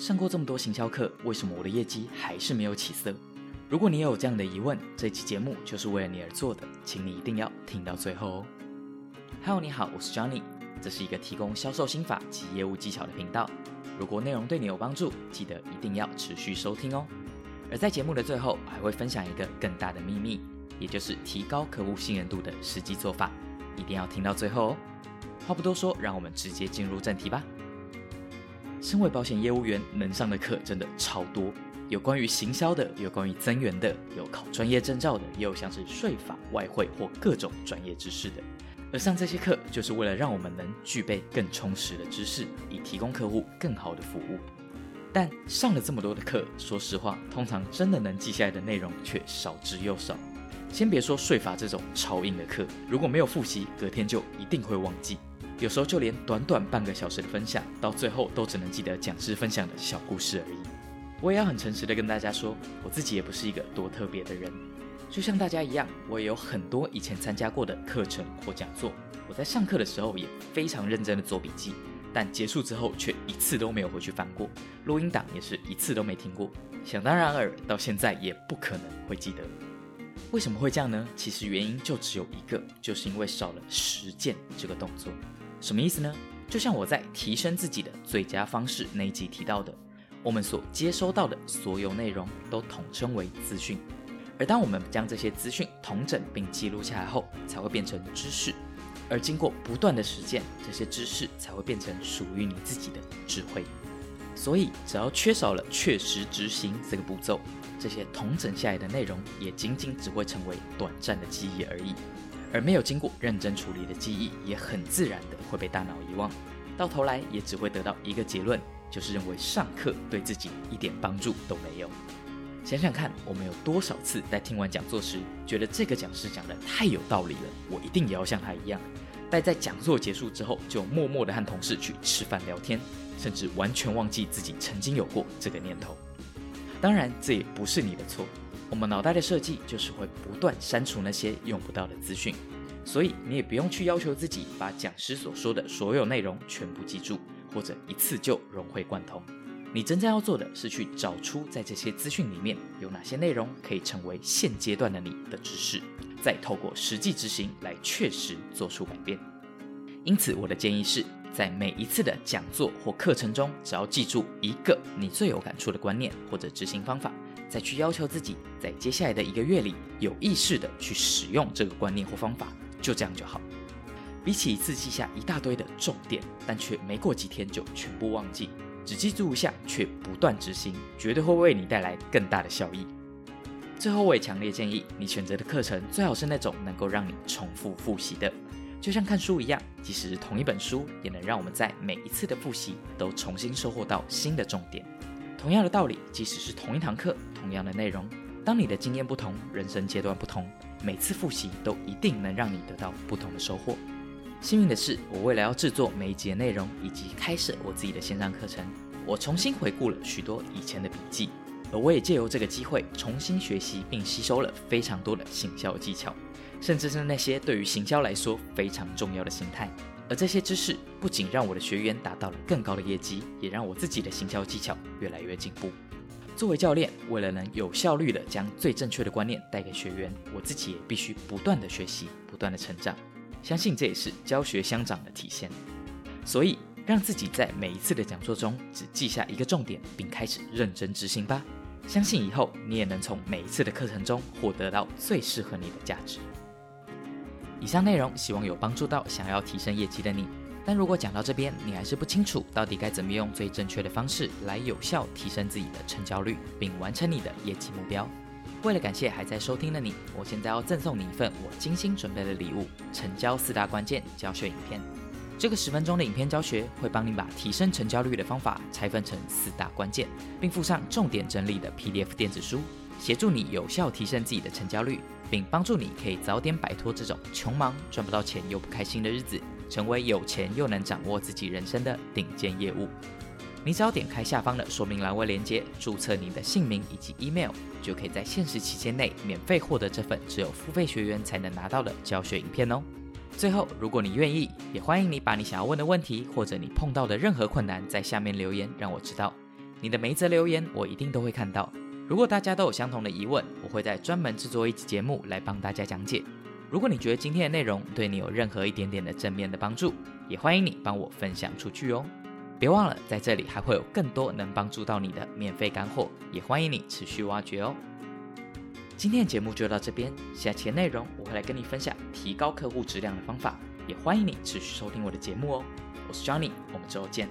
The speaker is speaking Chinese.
上过这么多行销课，为什么我的业绩还是没有起色？如果你也有这样的疑问，这期节目就是为了你而做的，请你一定要听到最后哦。Hello，你好，我是 Johnny，这是一个提供销售心法及业务技巧的频道。如果内容对你有帮助，记得一定要持续收听哦。而在节目的最后，还会分享一个更大的秘密，也就是提高客户信任度的实际做法，一定要听到最后哦。话不多说，让我们直接进入正题吧。身为保险业务员，能上的课真的超多，有关于行销的，有关于增援的，有考专业证照的，也有像是税法、外汇或各种专业知识的。而上这些课，就是为了让我们能具备更充实的知识，以提供客户更好的服务。但上了这么多的课，说实话，通常真的能记下来的内容却少之又少。先别说税法这种超硬的课，如果没有复习，隔天就一定会忘记。有时候就连短短半个小时的分享，到最后都只能记得讲师分享的小故事而已。我也要很诚实的跟大家说，我自己也不是一个多特别的人，就像大家一样，我也有很多以前参加过的课程或讲座。我在上课的时候也非常认真的做笔记，但结束之后却一次都没有回去翻过，录音档也是一次都没听过。想当然尔，到现在也不可能会记得。为什么会这样呢？其实原因就只有一个，就是因为少了实践这个动作。什么意思呢？就像我在提升自己的最佳方式那一集提到的，我们所接收到的所有内容都统称为资讯，而当我们将这些资讯统整并记录下来后，才会变成知识，而经过不断的实践，这些知识才会变成属于你自己的智慧。所以，只要缺少了确实执行这个步骤，这些统整下来的内容也仅仅只会成为短暂的记忆而已。而没有经过认真处理的记忆，也很自然的会被大脑遗忘，到头来也只会得到一个结论，就是认为上课对自己一点帮助都没有。想想看，我们有多少次在听完讲座时，觉得这个讲师讲的太有道理了，我一定也要像他一样。但在讲座结束之后，就默默的和同事去吃饭聊天，甚至完全忘记自己曾经有过这个念头。当然，这也不是你的错。我们脑袋的设计就是会不断删除那些用不到的资讯，所以你也不用去要求自己把讲师所说的所有内容全部记住，或者一次就融会贯通。你真正要做的是去找出在这些资讯里面有哪些内容可以成为现阶段的你的知识，再透过实际执行来确实做出改变。因此，我的建议是在每一次的讲座或课程中，只要记住一个你最有感触的观念或者执行方法。再去要求自己，在接下来的一个月里，有意识的去使用这个观念或方法，就这样就好。比起一次记下一大堆的重点，但却没过几天就全部忘记，只记住一下却不断执行，绝对会为你带来更大的效益。最后，我也强烈建议你选择的课程最好是那种能够让你重复复习的，就像看书一样，即使同一本书，也能让我们在每一次的复习都重新收获到新的重点。同样的道理，即使是同一堂课。同样的内容，当你的经验不同，人生阶段不同，每次复习都一定能让你得到不同的收获。幸运的是，我为了要制作每一节内容以及开设我自己的线上课程，我重新回顾了许多以前的笔记，而我也借由这个机会重新学习并吸收了非常多的行销技巧，甚至是那些对于行销来说非常重要的心态。而这些知识不仅让我的学员达到了更高的业绩，也让我自己的行销技巧越来越进步。作为教练，为了能有效率的将最正确的观念带给学员，我自己也必须不断的学习，不断的成长。相信这也是教学相长的体现。所以，让自己在每一次的讲座中只记下一个重点，并开始认真执行吧。相信以后你也能从每一次的课程中获得到最适合你的价值。以上内容希望有帮助到想要提升业绩的你。但如果讲到这边，你还是不清楚到底该怎么用最正确的方式来有效提升自己的成交率，并完成你的业绩目标。为了感谢还在收听的你，我现在要赠送你一份我精心准备的礼物——成交四大关键教学影片。这个十分钟的影片教学会帮你把提升成交率的方法拆分成四大关键，并附上重点整理的 PDF 电子书，协助你有效提升自己的成交率，并帮助你可以早点摆脱这种穷忙赚不到钱又不开心的日子。成为有钱又能掌握自己人生的顶尖业务，你只要点开下方的说明栏位链接，注册你的姓名以及 email，就可以在限时期间内免费获得这份只有付费学员才能拿到的教学影片哦。最后，如果你愿意，也欢迎你把你想要问的问题或者你碰到的任何困难在下面留言，让我知道。你的每一则留言我一定都会看到。如果大家都有相同的疑问，我会在专门制作一集节目来帮大家讲解。如果你觉得今天的内容对你有任何一点点的正面的帮助，也欢迎你帮我分享出去哦。别忘了，在这里还会有更多能帮助到你的免费干货，也欢迎你持续挖掘哦。今天的节目就到这边，下期的内容我会来跟你分享提高客户质量的方法，也欢迎你持续收听我的节目哦。我是 Johnny，我们之后见。